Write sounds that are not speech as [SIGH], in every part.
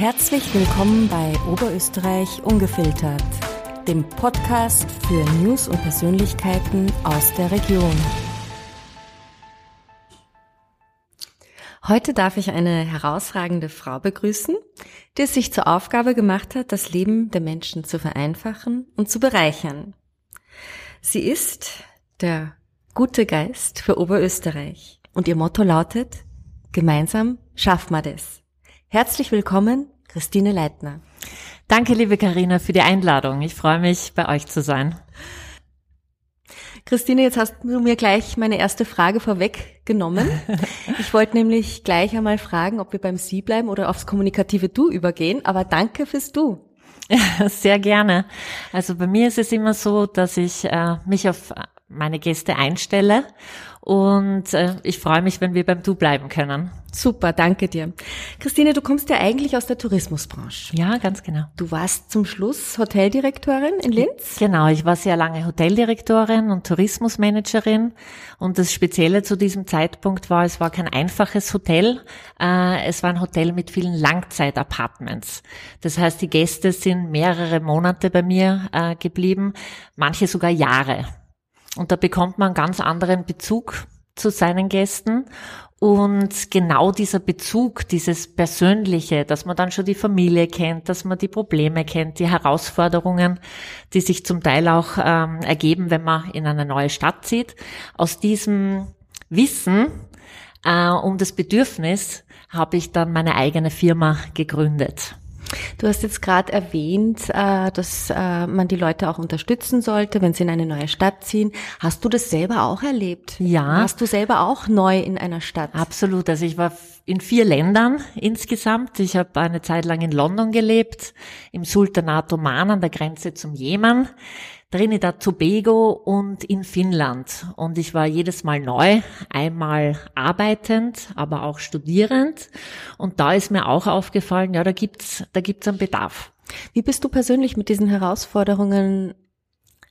Herzlich willkommen bei Oberösterreich Ungefiltert, dem Podcast für News und Persönlichkeiten aus der Region. Heute darf ich eine herausragende Frau begrüßen, die es sich zur Aufgabe gemacht hat, das Leben der Menschen zu vereinfachen und zu bereichern. Sie ist der gute Geist für Oberösterreich und ihr Motto lautet, gemeinsam schaffen wir das. Herzlich willkommen, Christine Leitner. Danke, liebe Karina, für die Einladung. Ich freue mich, bei euch zu sein. Christine, jetzt hast du mir gleich meine erste Frage vorweggenommen. [LAUGHS] Ich wollte nämlich gleich einmal fragen, ob wir beim Sie bleiben oder aufs kommunikative Du übergehen, aber danke fürs Du. [LAUGHS] Sehr gerne. Also bei mir ist es immer so, dass ich äh, mich auf meine Gäste einstelle und äh, ich freue mich, wenn wir beim Du bleiben können. Super, danke dir. Christine, du kommst ja eigentlich aus der Tourismusbranche. Ja, ganz genau. Du warst zum Schluss Hoteldirektorin in Linz? Genau, ich war sehr lange Hoteldirektorin und Tourismusmanagerin. Und das Spezielle zu diesem Zeitpunkt war, es war kein einfaches Hotel. Äh, es war ein Hotel mit vielen Langzeitapartments. Das heißt, die Gäste sind mehrere Monate bei mir äh, geblieben, manche sogar Jahre. Und da bekommt man einen ganz anderen Bezug zu seinen Gästen. Und genau dieser Bezug, dieses Persönliche, dass man dann schon die Familie kennt, dass man die Probleme kennt, die Herausforderungen, die sich zum Teil auch ähm, ergeben, wenn man in eine neue Stadt zieht. Aus diesem Wissen äh, um das Bedürfnis habe ich dann meine eigene Firma gegründet. Du hast jetzt gerade erwähnt, äh, dass äh, man die Leute auch unterstützen sollte, wenn sie in eine neue Stadt ziehen. Hast du das selber auch erlebt? Ja. Warst du selber auch neu in einer Stadt? Absolut. Also ich war in vier Ländern insgesamt. Ich habe eine Zeit lang in London gelebt, im Sultanat Oman an der Grenze zum Jemen. Trinidad Tobago und in Finnland. Und ich war jedes Mal neu, einmal arbeitend, aber auch studierend. Und da ist mir auch aufgefallen, ja, da gibt's, da gibt's einen Bedarf. Wie bist du persönlich mit diesen Herausforderungen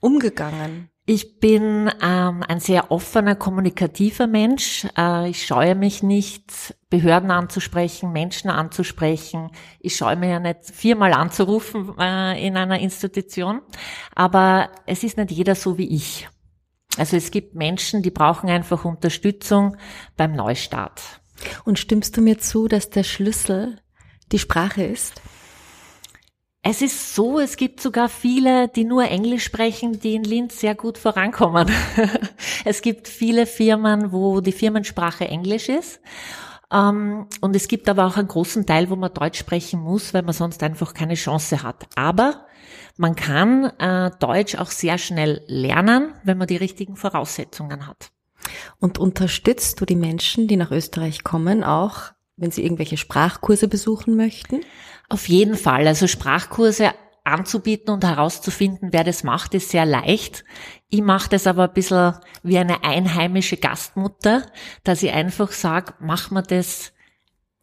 umgegangen? Ich bin ähm, ein sehr offener, kommunikativer Mensch. Äh, ich scheue mich nicht, Behörden anzusprechen, Menschen anzusprechen. Ich scheue mich ja nicht, viermal anzurufen äh, in einer Institution. Aber es ist nicht jeder so wie ich. Also es gibt Menschen, die brauchen einfach Unterstützung beim Neustart. Und stimmst du mir zu, dass der Schlüssel die Sprache ist? Es ist so, es gibt sogar viele, die nur Englisch sprechen, die in Linz sehr gut vorankommen. [LAUGHS] es gibt viele Firmen, wo die Firmensprache Englisch ist. Ähm, und es gibt aber auch einen großen Teil, wo man Deutsch sprechen muss, weil man sonst einfach keine Chance hat. Aber man kann äh, Deutsch auch sehr schnell lernen, wenn man die richtigen Voraussetzungen hat. Und unterstützt du die Menschen, die nach Österreich kommen, auch wenn sie irgendwelche Sprachkurse besuchen möchten? Auf jeden Fall. Also Sprachkurse anzubieten und herauszufinden, wer das macht, ist sehr leicht. Ich mache das aber ein bisschen wie eine einheimische Gastmutter, dass ich einfach sage, mach mir das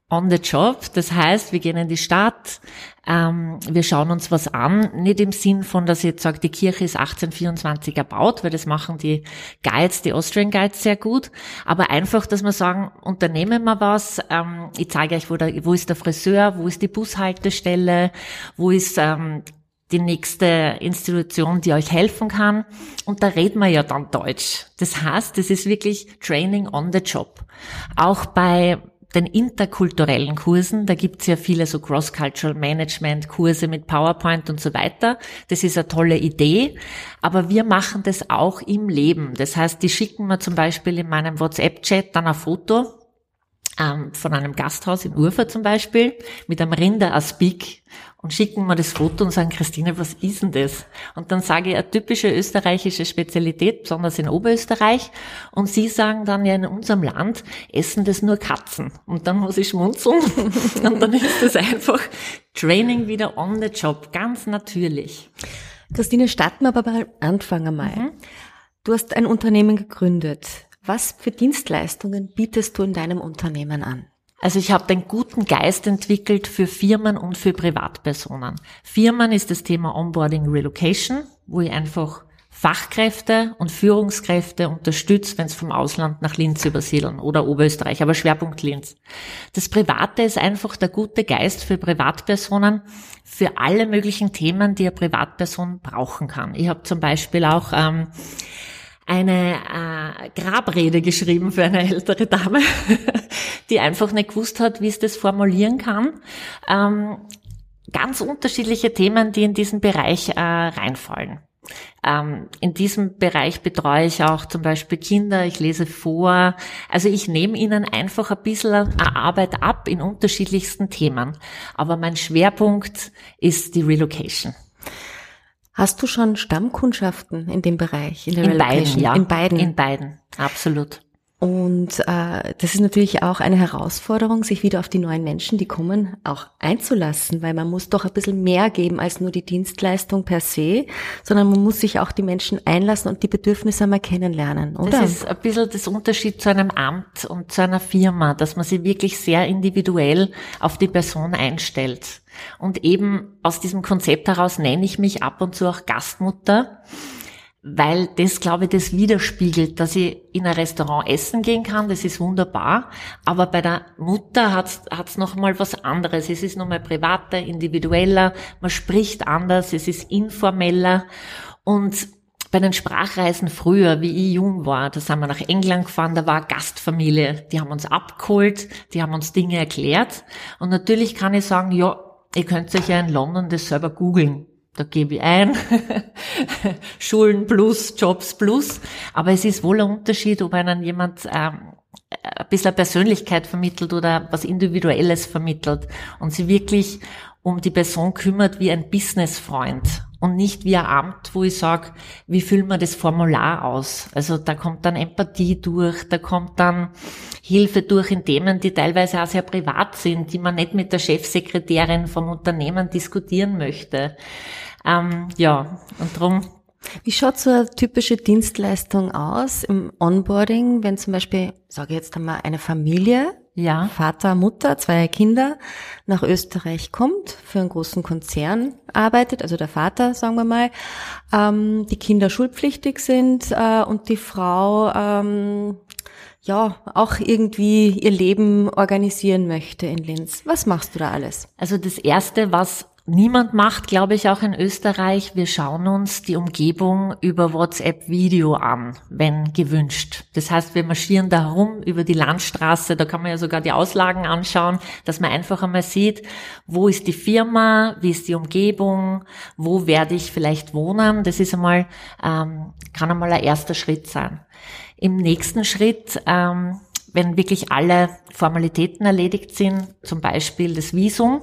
on the job. Das heißt, wir gehen in die Stadt, ähm, wir schauen uns was an, nicht im Sinn von, dass ich jetzt sage, die Kirche ist 1824 erbaut, weil das machen die Guides, die Austrian Guides sehr gut, aber einfach, dass wir sagen, unternehmen wir was, ähm, ich zeige euch, wo, der, wo ist der Friseur, wo ist die Bushaltestelle, wo ist ähm, die nächste Institution, die euch helfen kann. Und da reden wir ja dann Deutsch. Das heißt, das ist wirklich Training on the Job. Auch bei den interkulturellen Kursen, da gibt's ja viele so Cross-Cultural Management Kurse mit PowerPoint und so weiter. Das ist eine tolle Idee, aber wir machen das auch im Leben. Das heißt, die schicken mir zum Beispiel in meinem WhatsApp-Chat dann ein Foto ähm, von einem Gasthaus in Urfa zum Beispiel mit einem Rinder Aspik und schicken mir das Foto und sagen, Christine, was ist denn das? Und dann sage ich eine typische österreichische Spezialität, besonders in Oberösterreich. Und sie sagen dann, ja, in unserem Land essen das nur Katzen. Und dann muss ich schmunzeln. [LAUGHS] und dann ist das einfach Training wieder on the job, ganz natürlich. Christine, starten wir aber beim Anfang einmal. Mhm. Du hast ein Unternehmen gegründet. Was für Dienstleistungen bietest du in deinem Unternehmen an? Also ich habe den guten Geist entwickelt für Firmen und für Privatpersonen. Firmen ist das Thema Onboarding Relocation, wo ich einfach Fachkräfte und Führungskräfte unterstützt, wenn es vom Ausland nach Linz übersiedeln oder Oberösterreich, aber Schwerpunkt Linz. Das Private ist einfach der gute Geist für Privatpersonen, für alle möglichen Themen, die eine Privatperson brauchen kann. Ich habe zum Beispiel auch ähm, eine äh, Grabrede geschrieben für eine ältere Dame, [LAUGHS] die einfach nicht gewusst hat, wie es das formulieren kann. Ähm, ganz unterschiedliche Themen, die in diesen Bereich äh, reinfallen. Ähm, in diesem Bereich betreue ich auch zum Beispiel Kinder, ich lese vor. Also ich nehme ihnen einfach ein bisschen Arbeit ab in unterschiedlichsten Themen. Aber mein Schwerpunkt ist die Relocation. Hast du schon Stammkundschaften in dem Bereich, in der in? Beiden, ja. In beiden. In beiden, absolut. Und äh, das ist natürlich auch eine Herausforderung, sich wieder auf die neuen Menschen, die kommen, auch einzulassen, weil man muss doch ein bisschen mehr geben als nur die Dienstleistung per se, sondern man muss sich auch die Menschen einlassen und die Bedürfnisse einmal kennenlernen, oder? Das ist ein bisschen das Unterschied zu einem Amt und zu einer Firma, dass man sich wirklich sehr individuell auf die Person einstellt. Und eben aus diesem Konzept heraus nenne ich mich ab und zu auch Gastmutter weil das, glaube ich, das widerspiegelt, dass ich in ein Restaurant essen gehen kann, das ist wunderbar, aber bei der Mutter hat's hat's noch mal was anderes. Es ist noch mal privater, individueller, man spricht anders, es ist informeller. Und bei den Sprachreisen früher, wie ich jung war, da sind wir nach England gefahren, da war Gastfamilie, die haben uns abgeholt, die haben uns Dinge erklärt. Und natürlich kann ich sagen, ja, ihr könnt euch ja in London das selber googeln da gebe ich ein, [LAUGHS] Schulen plus, Jobs plus. Aber es ist wohl ein Unterschied, ob einem jemand ähm, ein bisschen Persönlichkeit vermittelt oder was Individuelles vermittelt und sie wirklich um die Person kümmert wie ein Businessfreund und nicht wie ein Amt, wo ich sage, wie füllen wir das Formular aus? Also da kommt dann Empathie durch, da kommt dann Hilfe durch in Themen, die teilweise auch sehr privat sind, die man nicht mit der Chefsekretärin vom Unternehmen diskutieren möchte. Ähm, ja, und darum wie schaut so eine typische Dienstleistung aus im Onboarding, wenn zum Beispiel, sage ich jetzt einmal, eine Familie, ja. Vater, Mutter, zwei Kinder nach Österreich kommt, für einen großen Konzern arbeitet, also der Vater, sagen wir mal, ähm, die Kinder schulpflichtig sind äh, und die Frau ähm, ja auch irgendwie ihr Leben organisieren möchte in Linz. Was machst du da alles? Also das erste, was niemand macht, glaube ich, auch in Österreich. Wir schauen uns die Umgebung über WhatsApp-Video an, wenn gewünscht. Das heißt, wir marschieren da herum über die Landstraße, da kann man ja sogar die Auslagen anschauen, dass man einfach einmal sieht, wo ist die Firma, wie ist die Umgebung, wo werde ich vielleicht wohnen. Das ist einmal, ähm, kann einmal ein erster Schritt sein. Im nächsten Schritt, ähm, wenn wirklich alle Formalitäten erledigt sind, zum Beispiel das Visum,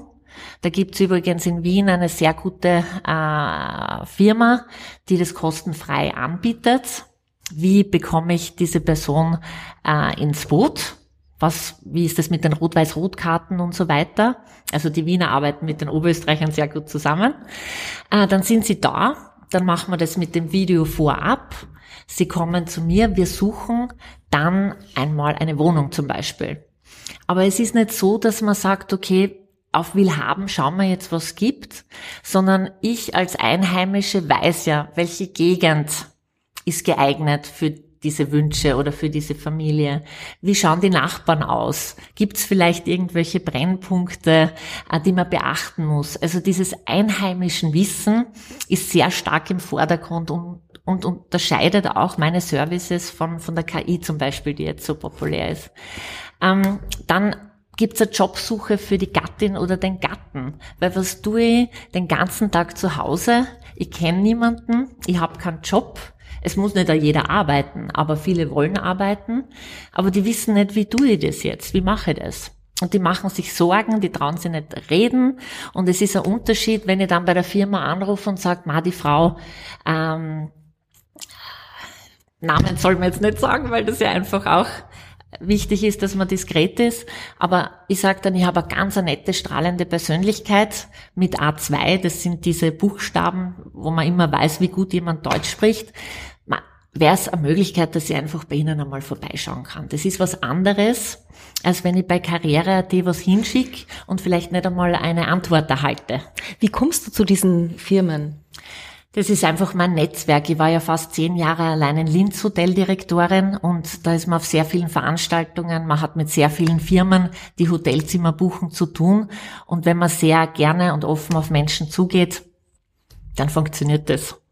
da gibt's übrigens in Wien eine sehr gute äh, Firma, die das kostenfrei anbietet. Wie bekomme ich diese Person äh, ins Boot? Was, wie ist das mit den Rot-Weiß-Rot-Karten und so weiter? Also die Wiener arbeiten mit den Oberösterreichern sehr gut zusammen. Äh, dann sind sie da, dann machen wir das mit dem Video vorab. Sie kommen zu mir, wir suchen dann einmal eine Wohnung zum Beispiel. Aber es ist nicht so, dass man sagt, okay, auf Willhaben schauen wir jetzt, was gibt, sondern ich als Einheimische weiß ja, welche Gegend ist geeignet für diese Wünsche oder für diese Familie? Wie schauen die Nachbarn aus? Gibt es vielleicht irgendwelche Brennpunkte, äh, die man beachten muss? Also dieses einheimischen Wissen ist sehr stark im Vordergrund und, und unterscheidet auch meine Services von, von der KI zum Beispiel, die jetzt so populär ist. Ähm, dann gibt's eine Jobsuche für die Gattin oder den Gatten. Weil was tue ich den ganzen Tag zu Hause? Ich kenne niemanden, ich habe keinen Job. Es muss nicht jeder arbeiten, aber viele wollen arbeiten. Aber die wissen nicht, wie tue ich das jetzt? Wie mache ich das? Und die machen sich Sorgen, die trauen sich nicht reden. Und es ist ein Unterschied, wenn ich dann bei der Firma anrufe und sage, ma, die Frau, ähm, Namen soll man jetzt nicht sagen, weil das ja einfach auch wichtig ist, dass man diskret ist. Aber ich sage dann, ich habe eine ganz nette, strahlende Persönlichkeit mit A2. Das sind diese Buchstaben, wo man immer weiß, wie gut jemand Deutsch spricht. Wäre es eine Möglichkeit, dass ich einfach bei Ihnen einmal vorbeischauen kann. Das ist was anderes, als wenn ich bei Karriere.at was hinschicke und vielleicht nicht einmal eine Antwort erhalte. Wie kommst du zu diesen Firmen? Das ist einfach mein Netzwerk. Ich war ja fast zehn Jahre allein in Linz Hoteldirektorin und da ist man auf sehr vielen Veranstaltungen, man hat mit sehr vielen Firmen, die Hotelzimmer buchen, zu tun. Und wenn man sehr gerne und offen auf Menschen zugeht, dann funktioniert das.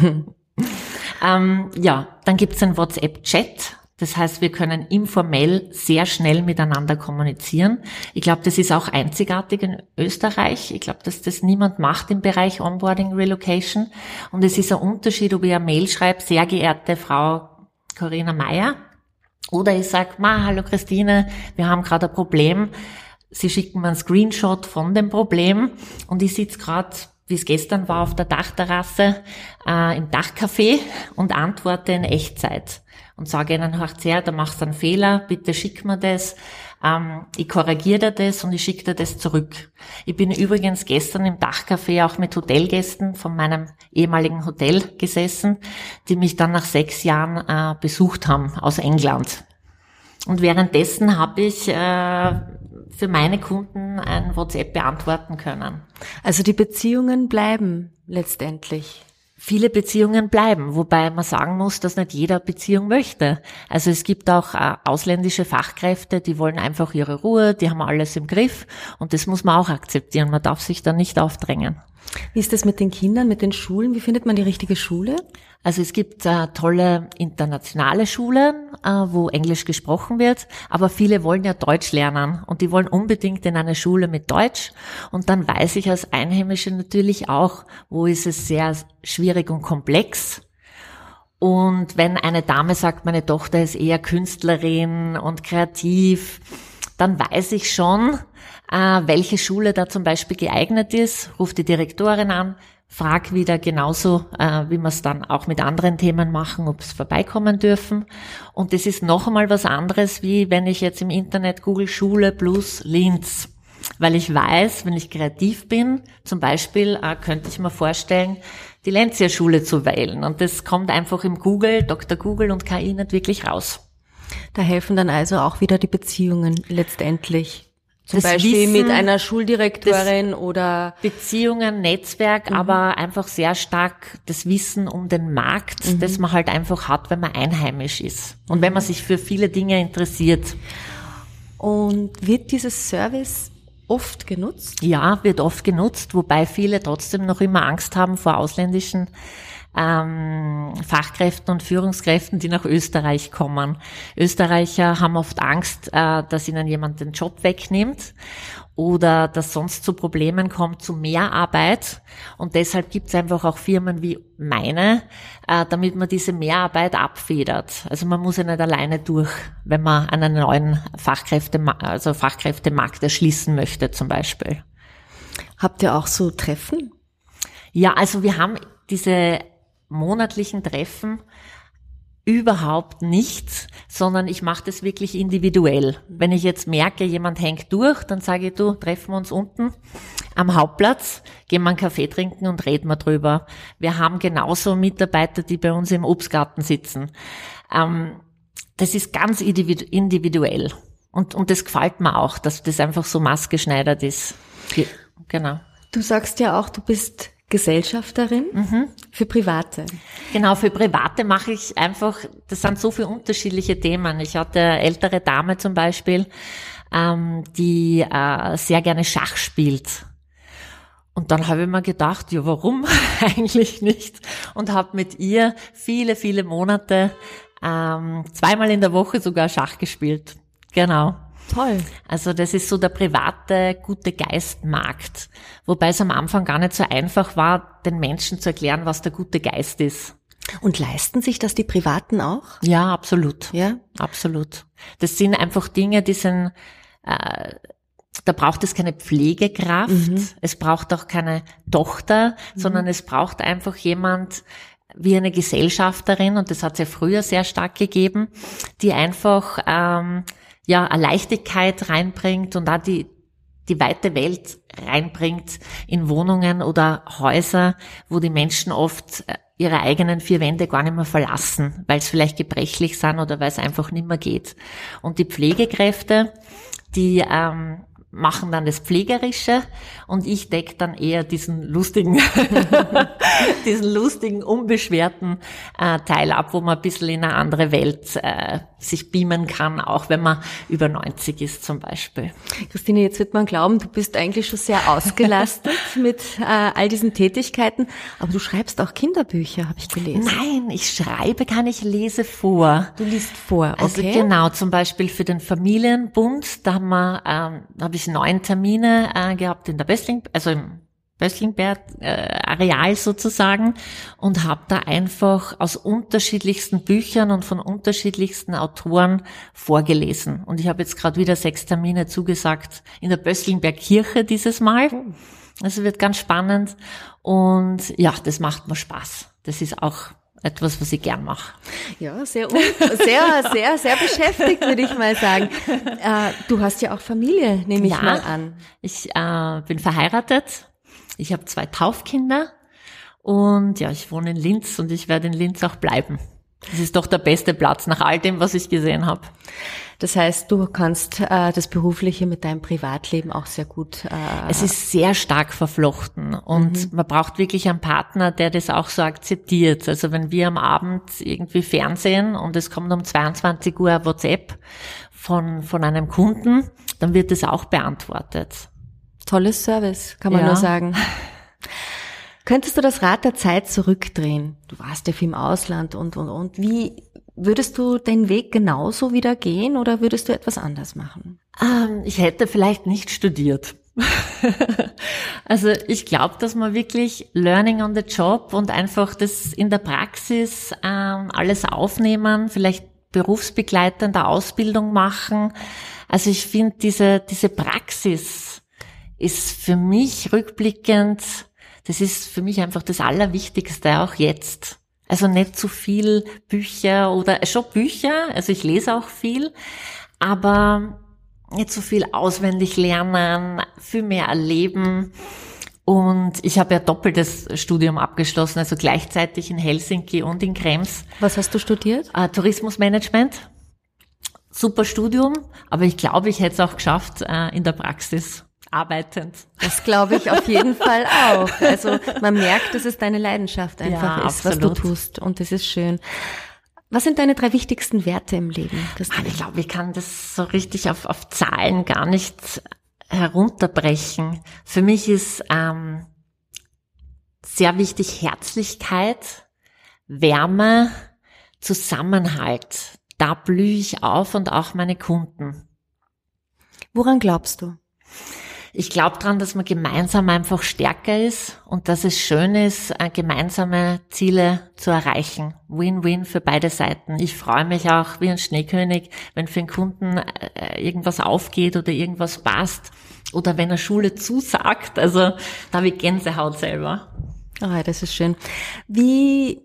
[LAUGHS] ähm, ja, dann gibt's einen WhatsApp-Chat. Das heißt, wir können informell sehr schnell miteinander kommunizieren. Ich glaube, das ist auch einzigartig in Österreich. Ich glaube, dass das niemand macht im Bereich Onboarding Relocation. Und es ist ein Unterschied, ob ich eine Mail schreibe, sehr geehrte Frau Corinna Meyer, oder ich sag, ma, hallo Christine, wir haben gerade ein Problem. Sie schicken mir einen Screenshot von dem Problem und ich sitze gerade wie es gestern war, auf der Dachterrasse äh, im Dachcafé und antworte in Echtzeit und sage ihnen, hört her, da machst du einen Fehler, bitte schick mir das. Ähm, ich korrigiere dir das und ich schicke dir das zurück. Ich bin übrigens gestern im Dachcafé auch mit Hotelgästen von meinem ehemaligen Hotel gesessen, die mich dann nach sechs Jahren äh, besucht haben aus England. Und währenddessen habe ich äh, für meine Kunden ein WhatsApp beantworten können. Also die Beziehungen bleiben letztendlich. Viele Beziehungen bleiben, wobei man sagen muss, dass nicht jeder Beziehung möchte. Also es gibt auch äh, ausländische Fachkräfte, die wollen einfach ihre Ruhe, die haben alles im Griff und das muss man auch akzeptieren. Man darf sich da nicht aufdrängen. Wie ist das mit den Kindern, mit den Schulen? Wie findet man die richtige Schule? Also es gibt äh, tolle internationale Schulen, äh, wo Englisch gesprochen wird, aber viele wollen ja Deutsch lernen und die wollen unbedingt in eine Schule mit Deutsch. Und dann weiß ich als Einheimische natürlich auch, wo ist es sehr schwierig und komplex. Und wenn eine Dame sagt, meine Tochter ist eher Künstlerin und kreativ, dann weiß ich schon, äh, welche Schule da zum Beispiel geeignet ist, ruft die Direktorin an, frag wieder genauso, äh, wie wir es dann auch mit anderen Themen machen, ob es vorbeikommen dürfen. Und das ist noch einmal was anderes, wie wenn ich jetzt im Internet google Schule plus Linz. Weil ich weiß, wenn ich kreativ bin, zum Beispiel äh, könnte ich mir vorstellen, die Lenzia Schule zu wählen. Und das kommt einfach im Google, Dr. Google und KI nicht wirklich raus. Da helfen dann also auch wieder die Beziehungen letztendlich. Zum Das Beispiel Wissen, mit einer Schuldirektorin oder Beziehungen, Netzwerk, aber einfach sehr stark das Wissen um den Markt, das man halt einfach hat, wenn man einheimisch ist und wenn man sich für viele Dinge interessiert. und wird dieses Service oft genutzt? Ja, wird oft genutzt, wobei viele trotzdem noch immer Angst haben vor ausländischen ähm, Fachkräften und Führungskräften, die nach Österreich kommen. Österreicher haben oft Angst, äh, dass ihnen jemand den Job wegnimmt oder dass sonst zu Problemen kommt, zu Mehrarbeit. Und deshalb gibt es einfach auch Firmen wie meine, äh, damit man diese Mehrarbeit abfedert. Also man muss ja nicht alleine durch, wenn man einen neuen Fachkräfte, also Fachkräftemarkt erschließen möchte zum Beispiel. Habt ihr auch so Treffen? Ja, also wir haben diese monatlichen Treffen überhaupt nichts, sondern ich mache das wirklich individuell. Wenn ich jetzt merke, jemand hängt durch, dann sage ich, du, treffen wir uns unten am Hauptplatz, gehen wir einen Kaffee trinken und reden wir drüber. Wir haben genauso Mitarbeiter, die bei uns im Obstgarten sitzen. Ähm, das ist ganz individu individuell. Und, und das gefällt mir auch, dass das einfach so maßgeschneidert ist. Ge- Genau. Du sagst ja auch, du bist Gesellschafterin für Private. Genau, für Private mache ich einfach, das sind so viele unterschiedliche Themen. Ich hatte eine ältere Dame zum Beispiel, ähm, die äh, sehr gerne Schach spielt. Und dann habe ich mir gedacht, ja, warum [LAUGHS] eigentlich nicht? Und habe mit ihr viele, viele Monate, ähm, zweimal in der Woche sogar Schach gespielt. Genau. Toll. Also das ist so der private gute Geistmarkt, wobei es am Anfang gar nicht so einfach war, den Menschen zu erklären, was der gute Geist ist. Und leisten sich das die Privaten auch? Ja, absolut. Ja. Absolut. Das sind einfach Dinge, die sind, äh, da braucht es keine Pflegekraft, es braucht auch keine Tochter, sondern es braucht einfach jemand, wie eine Gesellschafterin, und das hat es ja früher sehr stark gegeben, die einfach ähm, ja eine Leichtigkeit reinbringt und auch die die weite Welt reinbringt in Wohnungen oder Häuser, wo die Menschen oft äh, ihre eigenen vier Wände gar nicht mehr verlassen, weil es vielleicht gebrechlich sind oder weil es einfach nicht mehr geht. Und die Pflegekräfte, die ähm, machen dann das Pflegerische und ich decke dann eher diesen lustigen, [LAUGHS] diesen lustigen, unbeschwerten äh, Teil ab, wo man ein bisschen in eine andere Welt äh, sich beamen kann, auch wenn man über 90 ist zum Beispiel. Christine, jetzt wird man glauben, du bist eigentlich schon sehr ausgelastet [LAUGHS] mit äh, all diesen Tätigkeiten, aber du schreibst auch Kinderbücher, habe ich gelesen. Nein, ich schreibe kann ich lese vor. Du liest vor, okay. Also genau, zum Beispiel für den Familienbund, da haben wir, ähm, habe ich neun Termine äh, gehabt in der Bössling, also im Bösslingberg äh, Areal sozusagen und habe da einfach aus unterschiedlichsten Büchern und von unterschiedlichsten Autoren vorgelesen. Und ich habe jetzt gerade wieder sechs Termine zugesagt in der Bösslingberg Kirche dieses Mal. Also wird ganz spannend und ja, das macht mir Spaß. Das ist auch etwas, was ich gern mache. Ja, sehr, sehr, sehr, sehr beschäftigt, würde ich mal sagen. Äh, du hast ja auch Familie, nehme ich ja, mal an. Ich äh, bin verheiratet ich habe zwei Taufkinder und ja, ich wohne in Linz und ich werde in Linz auch bleiben. Das ist doch der beste Platz nach all dem, was ich gesehen habe. Das heißt, du kannst äh, das Berufliche mit deinem Privatleben auch sehr gut. Äh es ist sehr stark verflochten und mhm. man braucht wirklich einen Partner, der das auch so akzeptiert. Also wenn wir am Abend irgendwie Fernsehen und es kommt um 22 Uhr WhatsApp von, von einem Kunden, dann wird das auch beantwortet. Tolles Service, kann man ja. nur sagen. [LAUGHS] Könntest du das Rad der Zeit zurückdrehen? Du warst ja viel im Ausland und, und, und. Wie würdest du den Weg genauso wieder gehen oder würdest du etwas anders machen? Ähm, ich hätte vielleicht nicht studiert. [LAUGHS] also ich glaube, dass man wirklich Learning on the Job und einfach das in der Praxis ähm, alles aufnehmen, vielleicht berufsbegleitende Ausbildung machen. Also ich finde diese, diese Praxis ist für mich rückblickend, das ist für mich einfach das Allerwichtigste, auch jetzt. Also nicht zu viel Bücher oder schon Bücher, also ich lese auch viel, aber nicht zu viel auswendig lernen, viel mehr erleben. Und ich habe ja doppeltes Studium abgeschlossen, also gleichzeitig in Helsinki und in Krems. Was hast du studiert? Äh, Tourismusmanagement. Super Studium, aber ich glaube, ich hätte es auch geschafft äh, in der Praxis arbeitend. Das glaube ich auf jeden [LAUGHS] Fall auch. Also man merkt, dass es deine Leidenschaft einfach ja, ist, absolut. was du tust. Und das ist schön. Was sind deine drei wichtigsten Werte im Leben? Christine? Ich glaube, ich kann das so richtig auf, auf Zahlen gar nicht herunterbrechen. Für mich ist ähm, sehr wichtig Herzlichkeit, Wärme, Zusammenhalt. Da blühe ich auf und auch meine Kunden. Woran glaubst du? Ich glaube dran, dass man gemeinsam einfach stärker ist und dass es schön ist, äh, gemeinsame Ziele zu erreichen. Win-win für beide Seiten. Ich freue mich auch wie ein Schneekönig, wenn für einen Kunden äh, irgendwas aufgeht oder irgendwas passt oder wenn er Schule zusagt. Also da habe ich Gänsehaut selber. Ah, das ist schön. Wie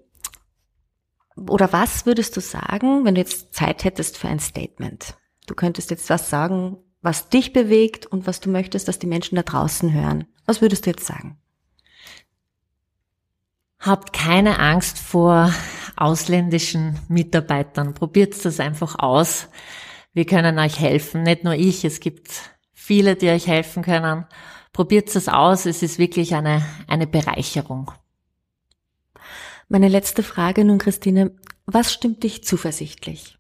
oder was würdest du sagen, wenn du jetzt Zeit hättest für ein Statement? Du könntest jetzt was sagen, was dich bewegt und was du möchtest, dass die Menschen da draußen hören. Was würdest du jetzt sagen? Habt keine Angst vor ausländischen Mitarbeitern. Probiert das einfach aus. Wir können euch helfen. Nicht nur ich, es gibt viele, die euch helfen können. Probiert es aus. Es ist wirklich eine, eine Bereicherung. Meine letzte Frage nun, Christine. Was stimmt dich zuversichtlich?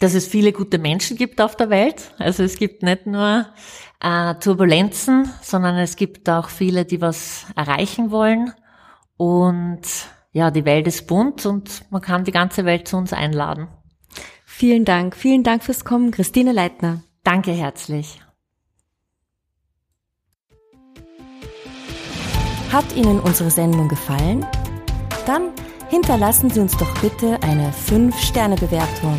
Dass es viele gute Menschen gibt auf der Welt. Also es gibt nicht nur äh, Turbulenzen, sondern es gibt auch viele, die was erreichen wollen. Und ja, die Welt ist bunt und man kann die ganze Welt zu uns einladen. Vielen Dank. Vielen Dank fürs Kommen, Christine Leitner. Danke herzlich. Hat Ihnen unsere Sendung gefallen? Dann hinterlassen Sie uns doch bitte eine 5-Sterne-Bewertung